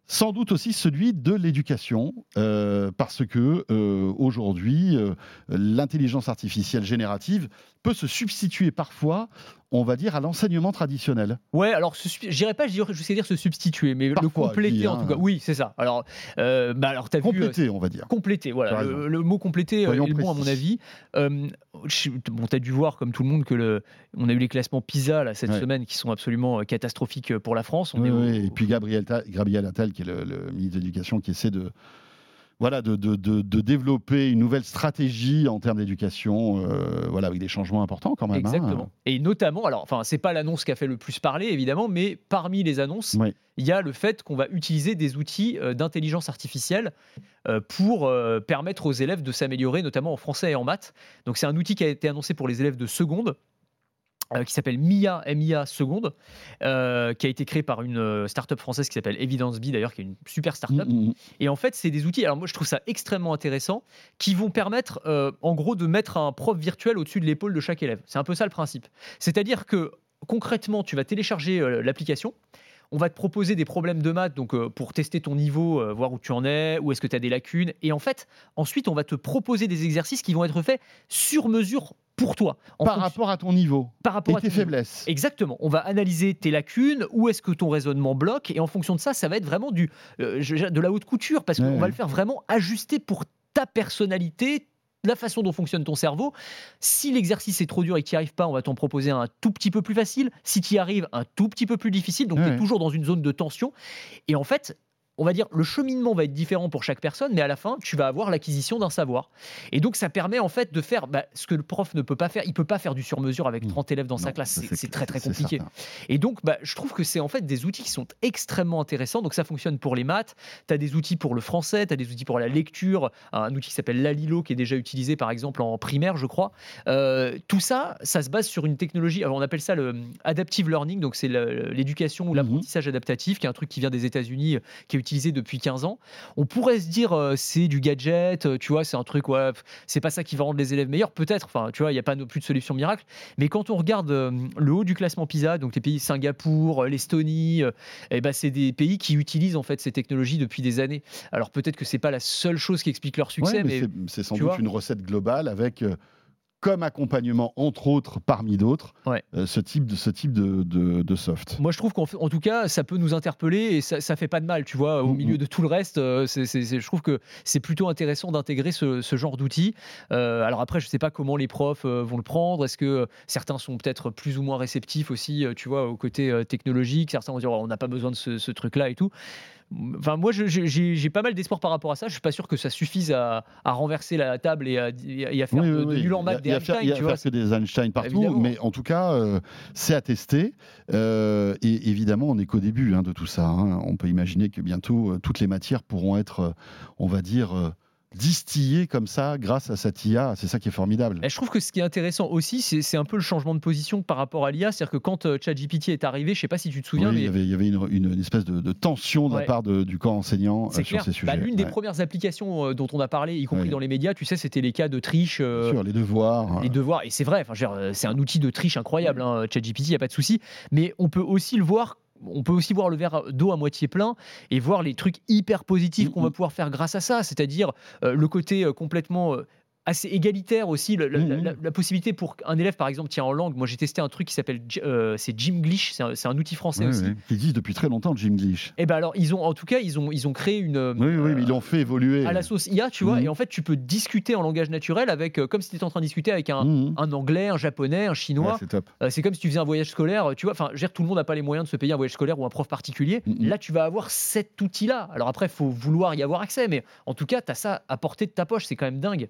Speaker 1: Sans doute aussi celui de l'éducation, euh, parce que euh, aujourd'hui, l'intelligence artificielle générative peut se substituer parfois, on va dire, à l'enseignement traditionnel.
Speaker 2: Ouais, alors dirais pas, sais dire se substituer, mais
Speaker 1: Parfois,
Speaker 2: le compléter en
Speaker 1: hein.
Speaker 2: tout cas. Oui, c'est ça. Alors, euh, bah alors vu. euh,
Speaker 1: on va dire.
Speaker 2: Compléter, voilà. Le, le mot compléter euh,
Speaker 1: Soyons
Speaker 2: est le bon à mon avis. Euh, bon, t'as dû voir comme tout le monde que le, on a eu les classements PISA là, cette
Speaker 1: Ouais.
Speaker 2: semaine qui sont absolument catastrophiques pour la France. On
Speaker 1: Oui,
Speaker 2: est au-
Speaker 1: Et puis Gabriel, Gabriel Attal, qui est le, le ministre de l'Éducation, qui essaie de, voilà, de, de- de- de développer une nouvelle stratégie en termes d'éducation, euh, voilà, avec des changements importants quand même. hein.
Speaker 2: Exactement. Et notamment, alors, enfin, c'est pas l'annonce qui a fait le plus parler, évidemment, mais parmi les annonces,
Speaker 1: Oui.
Speaker 2: il y a le fait qu'on va utiliser des outils euh, d'intelligence artificielle euh, pour permettre aux élèves de s'améliorer, notamment en français et en maths. Donc, c'est un outil qui a été annoncé pour les élèves de seconde. Euh, qui s'appelle MIA, MIA Seconde, euh, qui a été créé par une euh, start-up française qui s'appelle Evidence B, d'ailleurs, qui est une super start-up.
Speaker 1: Mm, mm, mm.
Speaker 2: Et en fait, c'est des outils, alors moi je trouve ça extrêmement intéressant, qui vont permettre euh, en gros de mettre un prof virtuel au-dessus de l'épaule de chaque élève. C'est un peu ça le principe. C'est-à-dire que concrètement, tu vas télécharger l'application. On va te proposer des problèmes de maths donc euh, pour tester ton niveau, euh, voir où tu en es, où est-ce que tu as des lacunes. Et en fait, ensuite, on va te proposer des exercices qui vont être faits sur mesure pour toi. en
Speaker 1: Par
Speaker 2: fonction-
Speaker 1: rapport à ton niveau
Speaker 2: par rapport
Speaker 1: et
Speaker 2: à
Speaker 1: tes
Speaker 2: niveau.
Speaker 1: faiblesses.
Speaker 2: Exactement. On va analyser tes lacunes, où est-ce que ton raisonnement bloque, et en fonction de ça, ça va être vraiment du, euh, de la haute couture, parce qu'on
Speaker 1: Ouais,
Speaker 2: va le faire vraiment ajuster pour ta personnalité, la façon dont fonctionne ton cerveau. Si l'exercice est trop dur et que tu n'y arrives pas, on va t'en proposer un tout petit peu plus facile. Si tu y arrives, un tout petit peu plus difficile. Donc, tu es toujours dans une zone de tension. Et en fait, on va dire, le cheminement va être différent pour chaque personne, mais à la fin, tu vas avoir l'acquisition d'un savoir. Et donc, ça permet en fait de faire bah, ce que le prof ne peut pas faire. Il peut pas faire du sur-mesure avec
Speaker 1: Mmh.
Speaker 2: 30 élèves dans sa classe. C'est- très, très compliqué. Et donc, bah, je trouve que c'est en fait des outils qui sont extrêmement intéressants. Donc, ça fonctionne pour les maths. Tu as des outils pour le français, tu as des outils pour la lecture, un outil qui s'appelle Lalilo qui est déjà utilisé par exemple en primaire, je crois. Euh, tout ça, ça se base sur une technologie. Alors, on appelle ça le adaptive learning. Donc, c'est l'éducation ou
Speaker 1: Mhm.
Speaker 2: l'apprentissage adaptatif, qui est un truc qui vient des États-Unis, euh, qui est utilisé depuis 15 ans. On pourrait se dire, euh, c'est du gadget, euh, tu vois, c'est un truc, ouais, c'est pas ça qui va rendre les élèves meilleurs. Peut-être, enfin, tu vois, il n'y a pas non plus de solution miracle. Mais quand on regarde euh, le haut du classement PISA, donc les pays Singapour, l'Estonie, eh ben, c'est des pays qui utilisent en fait ces technologies depuis des années. Alors peut-être que c'est pas la seule chose qui explique leur succès,
Speaker 1: Ouais, mais
Speaker 2: mais,
Speaker 1: c'est- sans doute
Speaker 2: vois.
Speaker 1: une recette globale avec comme accompagnement, entre autres, parmi d'autres,
Speaker 2: Ouais.
Speaker 1: euh, ce type de, ce type de, de- de soft.
Speaker 2: moi je trouve qu'en tout cas ça peut nous interpeller et ça, ça fait pas de mal, tu vois, au
Speaker 1: Mhm.
Speaker 2: milieu de tout le reste. euh, je trouve que c'est plutôt intéressant d'intégrer ce, ce genre d'outils. Euh, alors après, je sais pas comment les profs euh, vont le prendre. Est-ce que certains sont peut-être plus ou moins réceptifs aussi, tu vois, au côté technologique? Certains vont dire Oh, on n'a pas besoin de ce, ce truc-là et tout. Enfin, moi, j'ai pas mal d'espoir par rapport à ça. Je suis pas sûr que ça suffise à, à renverser la table et à, et à faire
Speaker 1: Oui,
Speaker 2: de,
Speaker 1: oui,
Speaker 2: de
Speaker 1: oui. y
Speaker 2: des Einstein,
Speaker 1: Il y a faire que des Einstein partout,
Speaker 2: Évidemment.
Speaker 1: mais en tout cas, euh, c'est à tester. Euh, et évidemment, on n'est qu'au début hein, de tout ça. hein. On peut imaginer que bientôt, euh, toutes les matières pourront être, on va dire, distillées comme ça grâce à cette IA. C'est ça qui est formidable.
Speaker 2: Et je trouve que ce qui est intéressant aussi, c'est un peu le changement de position par rapport à l'IA. C'est-à-dire que quand euh, ChatGPT est arrivé, je sais pas si tu te souviens,
Speaker 1: Oui, il
Speaker 2: mais
Speaker 1: y avait, il y avait une, une- une espèce de, de tension de la part de- du camp enseignant euh, sur
Speaker 2: clair.
Speaker 1: ces sujets.
Speaker 2: Bah, L'une des premières applications euh, dont on a parlé, y compris
Speaker 1: Ouais.
Speaker 2: dans les médias, tu sais, c'était les cas de triche.
Speaker 1: sûr, les devoirs.
Speaker 2: les devoirs, et c'est vrai, c'est un outil de triche incroyable, hein, ChatGPT, il n'y a pas de souci, mais on peut aussi le voir. On peut aussi voir le verre d'eau à moitié plein et voir les trucs hyper positifs qu'on va
Speaker 1: Mhm.
Speaker 2: pouvoir faire grâce à ça, c'est-à-dire euh, le côté euh, complètement euh, assez égalitaire aussi, la,
Speaker 1: Mhm.
Speaker 2: la- la possibilité pour un élève par exemple, tiens en langue, moi j'ai testé un truc qui s'appelle euh, c'est Jimglish, c'est un, outil français
Speaker 1: Ouais,
Speaker 2: aussi.
Speaker 1: ouais. Qui existe depuis très longtemps, Jim Glitch.
Speaker 2: Et ben alors ils ont en tout cas ils ont ils ont créé une euh,
Speaker 1: Oui, oui, mais ils l'ont fait évoluer.
Speaker 2: à la sauce IA, tu vois,
Speaker 1: Mhm.
Speaker 2: et en fait tu peux discuter en langage naturel avec euh, comme si tu étais en train de discuter avec un, un anglais, un japonais, un chinois.
Speaker 1: Ouais, c'est top.
Speaker 2: Euh, c'est comme si tu faisais un voyage scolaire, tu vois. Enfin, dire, tout le monde n'a pas les moyens de se payer un voyage scolaire ou un prof particulier. Là, tu vas avoir cet outil-là. Alors après, il faut vouloir y avoir accès, mais en tout cas, tu as ça à portée de ta poche. C'est quand même dingue.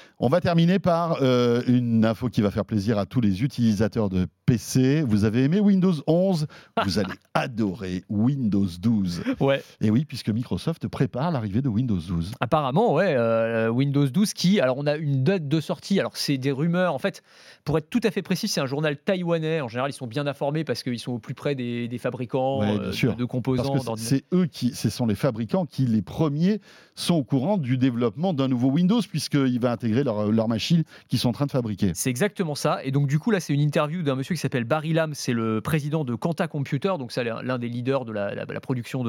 Speaker 1: On va terminer par euh, une info qui va faire plaisir à tous les utilisateurs de PC. Vous avez aimé Windows 11, vous allez adorer Windows 12.
Speaker 2: Ouais.
Speaker 1: Et oui, puisque Microsoft prépare l'arrivée de Windows 12.
Speaker 2: Apparemment, ouais, euh, Windows 12 qui, alors on a une date de sortie, alors c'est des rumeurs, en fait, pour être tout à fait précis, c'est un journal taïwanais, en général ils sont bien informés parce qu'ils sont au plus près des, des fabricants
Speaker 1: Ouais, bien
Speaker 2: euh,
Speaker 1: sûr.
Speaker 2: de, de composants.
Speaker 1: Parce que
Speaker 2: d'ordinateurs.
Speaker 1: c'est eux qui, ce sont les fabricants qui, les premiers, sont au courant du développement d'un nouveau Windows, puisqu'il va intégrer leur, leur machine qu'ils sont en train de fabriquer.
Speaker 2: C'est exactement ça. Et donc, du coup, là, c'est une interview d'un monsieur qui s'appelle Barry Lam. C'est le président de Quanta Computer. Donc, c'est l'un des leaders de la, la- la production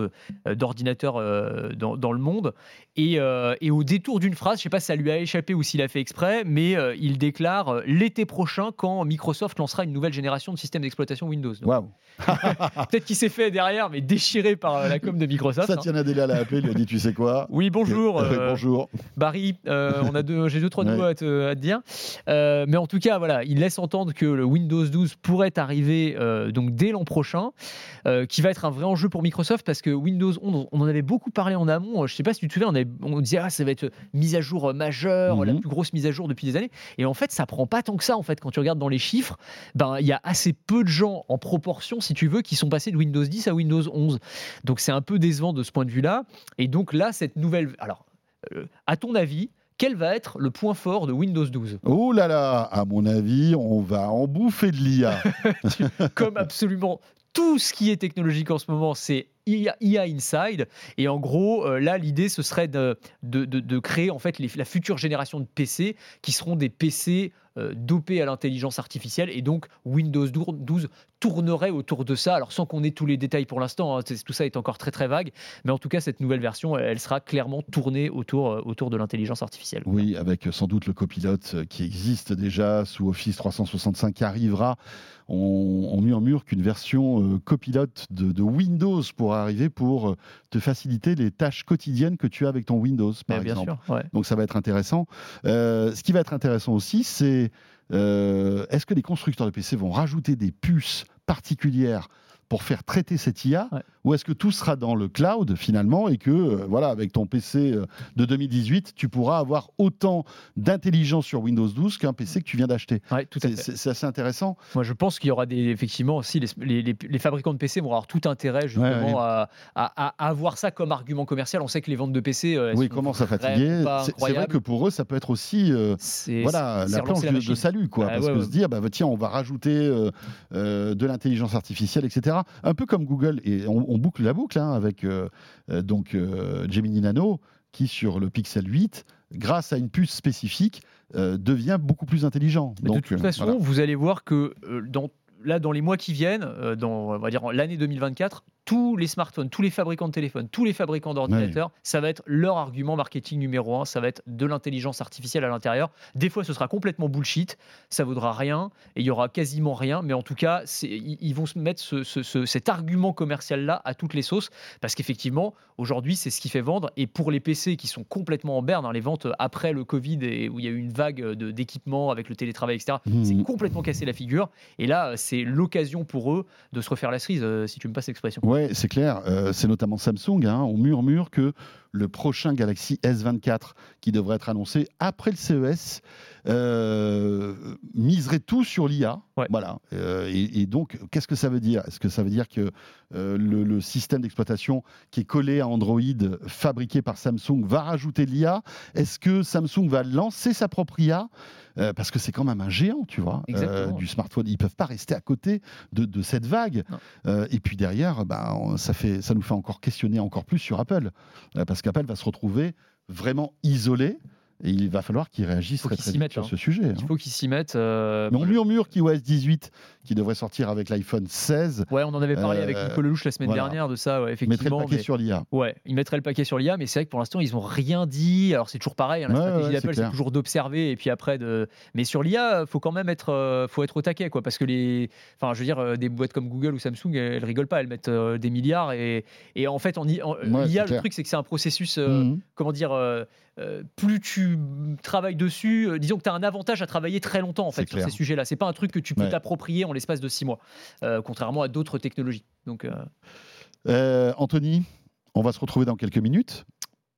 Speaker 2: euh, d'ordinateurs euh, dans, dans le monde. Et, euh, et au détour d'une phrase, je sais pas si ça lui a échappé ou s'il a fait exprès, mais euh, il déclare euh, l'été prochain quand Microsoft lancera une nouvelle génération de systèmes d'exploitation Windows.
Speaker 1: Waouh
Speaker 2: Peut-être qu'il s'est fait derrière, mais déchiré par euh, la com de Microsoft. hein.
Speaker 1: Satya Nadella l'a appelé, il lui a dit Tu sais quoi?
Speaker 2: Oui, bonjour.
Speaker 1: Euh,
Speaker 2: euh,
Speaker 1: Bonjour.
Speaker 2: Barry, euh, on a deux, j'ai deux trois
Speaker 1: Ouais.
Speaker 2: nouveaux à te, à te dire, Euh, mais en tout cas voilà, il laisse entendre que le Windows 12 pourrait arriver euh, donc dès l'an prochain, euh, qui va être un vrai enjeu pour Microsoft parce que Windows 11, on en avait beaucoup parlé en amont. Je sais pas si tu te souviens, on, avait- on disait ah ça va être mise à jour majeure, la
Speaker 1: Mhm.
Speaker 2: plus grosse mise à jour depuis des années, et en fait ça prend pas tant que ça en fait quand tu regardes dans les chiffres, ben il y a assez peu de gens en proportion si tu veux qui sont passés de Windows 10 à Windows 11, donc c'est un peu décevant de ce point de vue-là. Et donc là cette nouvelle, alors euh, à ton avis, quel va être le point fort de Windows 12
Speaker 1: Oh là là, à mon avis, on va en bouffer de l'IA.
Speaker 2: Comme absolument tout ce qui est technologique en ce moment, c'est IA, Inside. Et en gros, euh, là, l'idée, ce serait de, de, de- de créer en fait les- la future génération de PC qui seront des PC euh, dopés à l'intelligence artificielle. Et donc, Windows 12 tournerait autour de ça. Alors, sans qu'on ait tous les détails pour l'instant, hein, tout ça est encore très très vague. Mais en tout cas, cette nouvelle version, elle, sera clairement tournée autour, euh, autour de l'intelligence artificielle.
Speaker 1: Oui, avec sans doute le copilote euh, qui existe déjà sous Office 365 qui arrivera. On, on murmure qu'une version euh, copilote de, de Windows pourra arriver pour euh, te faciliter les tâches quotidiennes que tu as avec ton Windows, par
Speaker 2: bien
Speaker 1: exemple.
Speaker 2: sûr. ouais.
Speaker 1: Donc ça va être intéressant. Euh, ce qui va être intéressant aussi, c'est euh, est-ce que les constructeurs de PC vont rajouter des puces particulières pour faire traiter cette IA
Speaker 2: Ouais.
Speaker 1: ou est-ce que tout sera dans le cloud finalement et que euh, voilà avec ton PC euh, de 2018 tu pourras avoir autant d'intelligence sur Windows 12 qu'un PC que tu viens d'acheter?
Speaker 2: Ouais,
Speaker 1: C'est- assez intéressant.
Speaker 2: Moi, je pense qu'il y aura des, effectivement aussi les, les- les- les fabricants de PC vont avoir tout intérêt justement
Speaker 1: Ouais.
Speaker 2: À, à- à avoir ça comme argument commercial. On sait que les ventes de PC, euh,
Speaker 1: oui
Speaker 2: sont
Speaker 1: commence à fatiguer C'est- vrai que pour eux ça peut être aussi euh, voilà la planche
Speaker 2: la
Speaker 1: de, de salut quoi
Speaker 2: Ah,
Speaker 1: parce que se dire bah, bah, tiens on va rajouter de l'intelligence artificielle etc un peu comme Google et on, on boucle la boucle hein, avec euh, euh, donc euh, Gemini Nano qui sur le Pixel 8 grâce à une puce spécifique euh, devient beaucoup plus intelligent
Speaker 2: Mais
Speaker 1: donc
Speaker 2: de toute façon,
Speaker 1: voilà.
Speaker 2: vous allez voir que dans, là, dans les mois qui viennent, dans on va dire l'année 2024, tous les smartphones, tous les fabricants de téléphones, tous les fabricants d'ordinateurs, ça va être leur argument marketing numéro un. Ça va être de l'intelligence artificielle à l'intérieur. Des fois, ce sera complètement bullshit, ça vaudra rien et il y aura quasiment rien. Mais en tout cas, ils vont se mettre ce- ce- ce- cet argument commercial là à toutes les sauces parce qu'effectivement, aujourd'hui, c'est ce qui fait vendre. Et pour les PC qui sont complètement en berne, hein, les ventes après le Covid et où il y a eu une vague d'équipements avec le télétravail, etc.
Speaker 1: Mhm.
Speaker 2: C'est complètement cassé la figure. Et là, c'est l'occasion pour eux de se refaire la cerise, euh, si tu me passes l'expression.
Speaker 1: Ouais, c'est clair. Euh, c'est notamment Samsung. hein. On murmure que le prochain Galaxy S24, qui devrait être annoncé après le CES, euh, miserait tout sur l'IA.
Speaker 2: Ouais.
Speaker 1: Voilà. Euh, et, et donc, qu'est-ce que ça veut dire? Est-ce que ça veut dire que euh, le, le système d'exploitation qui est collé à Android, fabriqué par Samsung, va rajouter de l'IA Est-ce que Samsung va lancer sa propre IA Euh, parce que c'est quand même un géant, tu vois, du smartphone. Ils peuvent pas rester à côté de, de cette vague. Et puis derrière, bah, on- ça, fait, ça nous fait encore questionner encore plus sur Apple. Parce qu'Apple va se retrouver vraiment isolé. Et il va falloir qu'ils réagissent
Speaker 2: Faut
Speaker 1: très, vite sur
Speaker 2: hein.
Speaker 1: ce sujet. hein.
Speaker 2: Il faut qu'ils s'y mettent. euh,
Speaker 1: Mais on murmure qu'iOS 18, qui devrait sortir avec l'iPhone 16,
Speaker 2: Ouais, on en avait parlé
Speaker 1: Euh,
Speaker 2: avec Nicolas Lelouch la semaine
Speaker 1: voilà.
Speaker 2: dernière de ça, ouais,
Speaker 1: mettrait
Speaker 2: effectivement.
Speaker 1: le paquet
Speaker 2: mais-
Speaker 1: sur l'IA.
Speaker 2: Ouais, ils mettraient le paquet sur l'IA, mais c'est vrai que pour l'instant, ils n'ont rien dit. Alors, c'est toujours pareil, hein, la
Speaker 1: Ouais,
Speaker 2: stratégie
Speaker 1: ouais,
Speaker 2: d'Apple, c'est toujours d'observer et puis après de. Mais sur l'IA, faut quand même être, euh, faut être au taquet, quoi, parce que les, enfin, je veux dire, euh, des boîtes comme Google ou Samsung, elles, rigolent pas, elles mettent euh, des milliards et, et en fait, en-
Speaker 1: Ouais,
Speaker 2: l'IA, le
Speaker 1: clair.
Speaker 2: truc, c'est que c'est un processus, euh,
Speaker 1: Mhm.
Speaker 2: comment dire. euh, euh, plus tu travailles dessus, euh, disons que tu as un avantage à travailler très longtemps en
Speaker 1: C'est
Speaker 2: fait sur
Speaker 1: clair.
Speaker 2: ces sujets-là. C'est pas un truc que tu peux t'approprier en l'espace de six mois, euh, contrairement à d'autres technologies. Donc, euh,
Speaker 1: Euh, Anthony, on va se retrouver dans quelques minutes.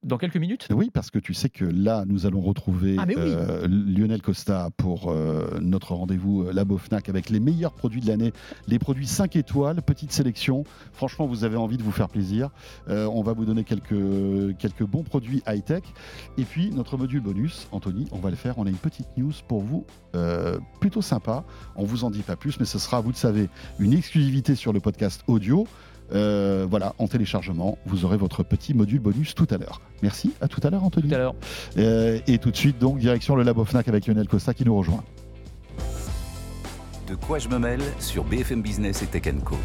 Speaker 2: Dans quelques minutes?
Speaker 1: Oui, parce que tu sais que là, nous allons retrouver
Speaker 2: ah,
Speaker 1: euh, Lionel Costa pour euh, notre rendez-vous euh, Labo Fnac avec les meilleurs produits de l'année, les produits 5 étoiles, petite sélection. Franchement, vous avez envie de vous faire plaisir. on va vous donner quelques, quelques bons produits high-tech. Et puis, notre module bonus, Anthony, on va le faire. On a une petite news pour vous, plutôt sympa. On vous en dit pas plus, mais ce sera, vous le savez, une exclusivité sur le podcast audio. Euh, voilà, en téléchargement, vous aurez votre petit module bonus tout à l'heure. Merci, à tout à l'heure Anthony.
Speaker 2: Tout à l'heure.
Speaker 1: Euh, et tout de suite, donc, direction le Labo Fnac avec Lionel Costa qui nous rejoint.
Speaker 3: De quoi je me mêle sur BFM Business et Tech Co.